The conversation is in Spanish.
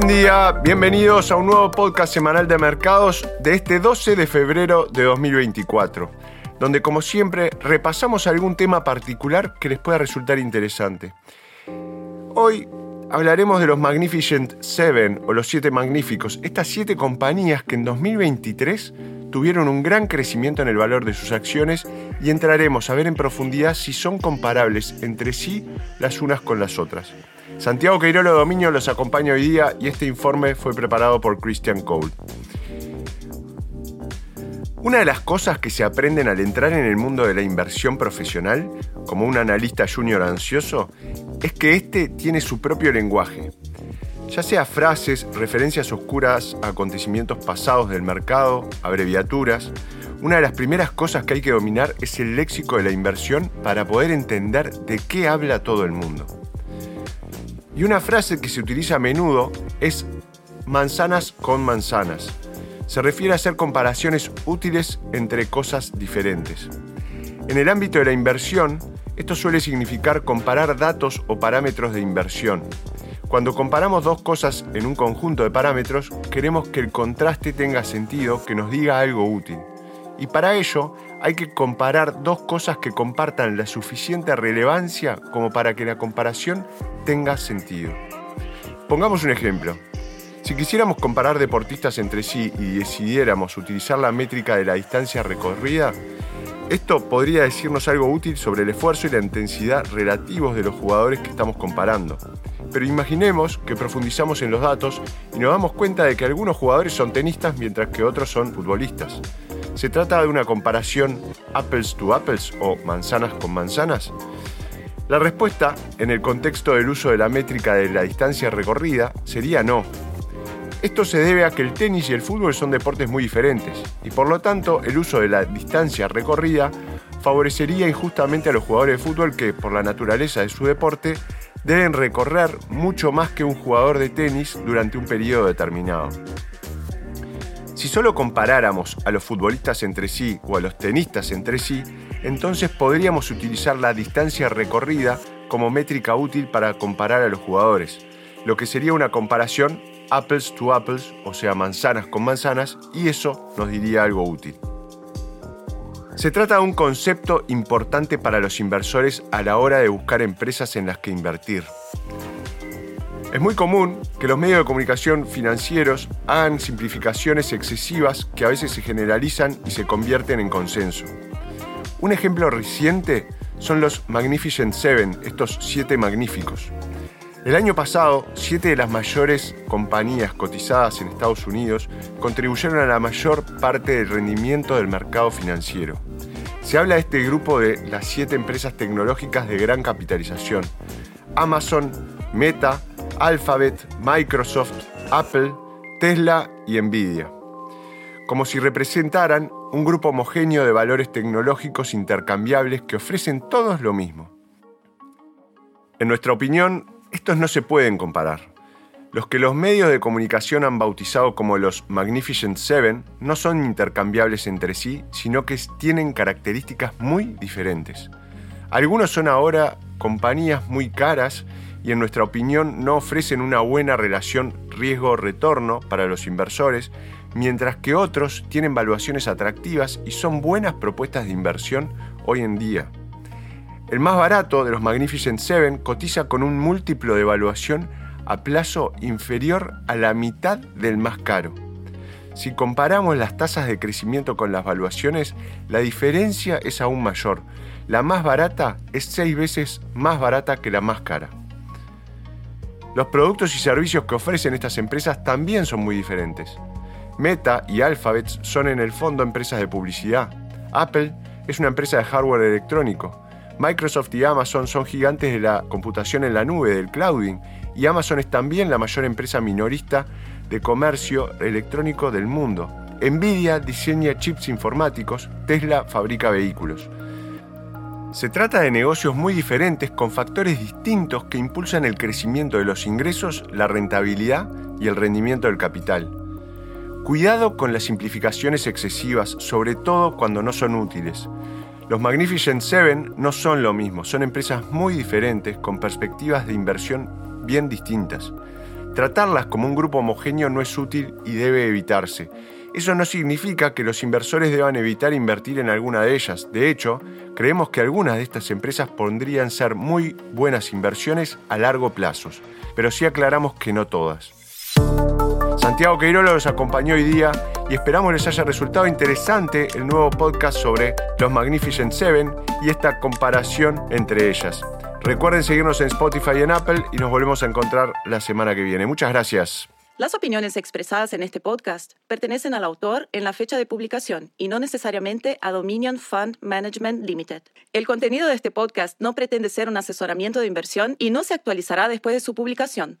Buen día, bienvenidos a un nuevo podcast semanal de mercados de este 12 de febrero de 2024, donde como siempre repasamos algún tema particular que les pueda resultar interesante. Hoy hablaremos de los Magnificent Seven o los Siete Magníficos, estas siete compañías que en 2023 tuvieron un gran crecimiento en el valor de sus acciones y entraremos a ver en profundidad si son comparables entre sí las unas con las otras. Santiago Queirolo Dominio los acompaña hoy día y este informe fue preparado por Christian Cole. Una de las cosas que se aprenden al entrar en el mundo de la inversión profesional, como un analista junior ansioso, es que este tiene su propio lenguaje. Ya sea frases, referencias oscuras a acontecimientos pasados del mercado, abreviaturas, una de las primeras cosas que hay que dominar es el léxico de la inversión para poder entender de qué habla todo el mundo. Y una frase que se utiliza a menudo es manzanas con manzanas. Se refiere a hacer comparaciones útiles entre cosas diferentes. En el ámbito de la inversión, esto suele significar comparar datos o parámetros de inversión. Cuando comparamos dos cosas en un conjunto de parámetros, queremos que el contraste tenga sentido, que nos diga algo útil. Y para ello hay que comparar dos cosas que compartan la suficiente relevancia como para que la comparación tenga sentido. Pongamos un ejemplo. Si quisiéramos comparar deportistas entre sí y decidiéramos utilizar la métrica de la distancia recorrida, esto podría decirnos algo útil sobre el esfuerzo y la intensidad relativos de los jugadores que estamos comparando. Pero imaginemos que profundizamos en los datos y nos damos cuenta de que algunos jugadores son tenistas mientras que otros son futbolistas. ¿Se trata de una comparación apples to apples o manzanas con manzanas? La respuesta, en el contexto del uso de la métrica de la distancia recorrida, sería no. Esto se debe a que el tenis y el fútbol son deportes muy diferentes, y por lo tanto el uso de la distancia recorrida favorecería injustamente a los jugadores de fútbol que, por la naturaleza de su deporte, deben recorrer mucho más que un jugador de tenis durante un periodo determinado. Si solo comparáramos a los futbolistas entre sí o a los tenistas entre sí, entonces podríamos utilizar la distancia recorrida como métrica útil para comparar a los jugadores, lo que sería una comparación apples to apples, o sea, manzanas con manzanas, y eso nos diría algo útil. Se trata de un concepto importante para los inversores a la hora de buscar empresas en las que invertir. Es muy común que los medios de comunicación financieros hagan simplificaciones excesivas que a veces se generalizan y se convierten en consenso. Un ejemplo reciente son los Magnificent Seven, estos siete magníficos. El año pasado, siete de las mayores compañías cotizadas en Estados Unidos contribuyeron a la mayor parte del rendimiento del mercado financiero. Se habla de este grupo de las siete empresas tecnológicas de gran capitalización. Amazon, Meta, Alphabet, Microsoft, Apple, Tesla y Nvidia. Como si representaran un grupo homogéneo de valores tecnológicos intercambiables que ofrecen todos lo mismo. En nuestra opinión, estos no se pueden comparar. Los que los medios de comunicación han bautizado como los Magnificent Seven no son intercambiables entre sí, sino que tienen características muy diferentes. Algunos son ahora compañías muy caras y en nuestra opinión no ofrecen una buena relación riesgo-retorno para los inversores, mientras que otros tienen valuaciones atractivas y son buenas propuestas de inversión hoy en día. El más barato de los Magnificent Seven cotiza con un múltiplo de evaluación a plazo inferior a la mitad del más caro. Si comparamos las tasas de crecimiento con las valuaciones, la diferencia es aún mayor. La más barata es seis veces más barata que la más cara. Los productos y servicios que ofrecen estas empresas también son muy diferentes. Meta y Alphabet son en el fondo empresas de publicidad. Apple es una empresa de hardware electrónico. Microsoft y Amazon son gigantes de la computación en la nube, del clouding, y Amazon es también la mayor empresa minorista de comercio electrónico del mundo. Nvidia diseña chips informáticos, Tesla fabrica vehículos. Se trata de negocios muy diferentes con factores distintos que impulsan el crecimiento de los ingresos, la rentabilidad y el rendimiento del capital. Cuidado con las simplificaciones excesivas, sobre todo cuando no son útiles. Los Magnificent Seven no son lo mismo, son empresas muy diferentes con perspectivas de inversión bien distintas. Tratarlas como un grupo homogéneo no es útil y debe evitarse. Eso no significa que los inversores deban evitar invertir en alguna de ellas. De hecho, creemos que algunas de estas empresas podrían ser muy buenas inversiones a largo plazo, pero sí aclaramos que no todas. Santiago Queirola los acompañó hoy día y esperamos les haya resultado interesante el nuevo podcast sobre los Magnificent Seven y esta comparación entre ellas. Recuerden seguirnos en Spotify y en Apple y nos volvemos a encontrar la semana que viene. Muchas gracias. Las opiniones expresadas en este podcast pertenecen al autor en la fecha de publicación y no necesariamente a Dominion Fund Management Limited. El contenido de este podcast no pretende ser un asesoramiento de inversión y no se actualizará después de su publicación.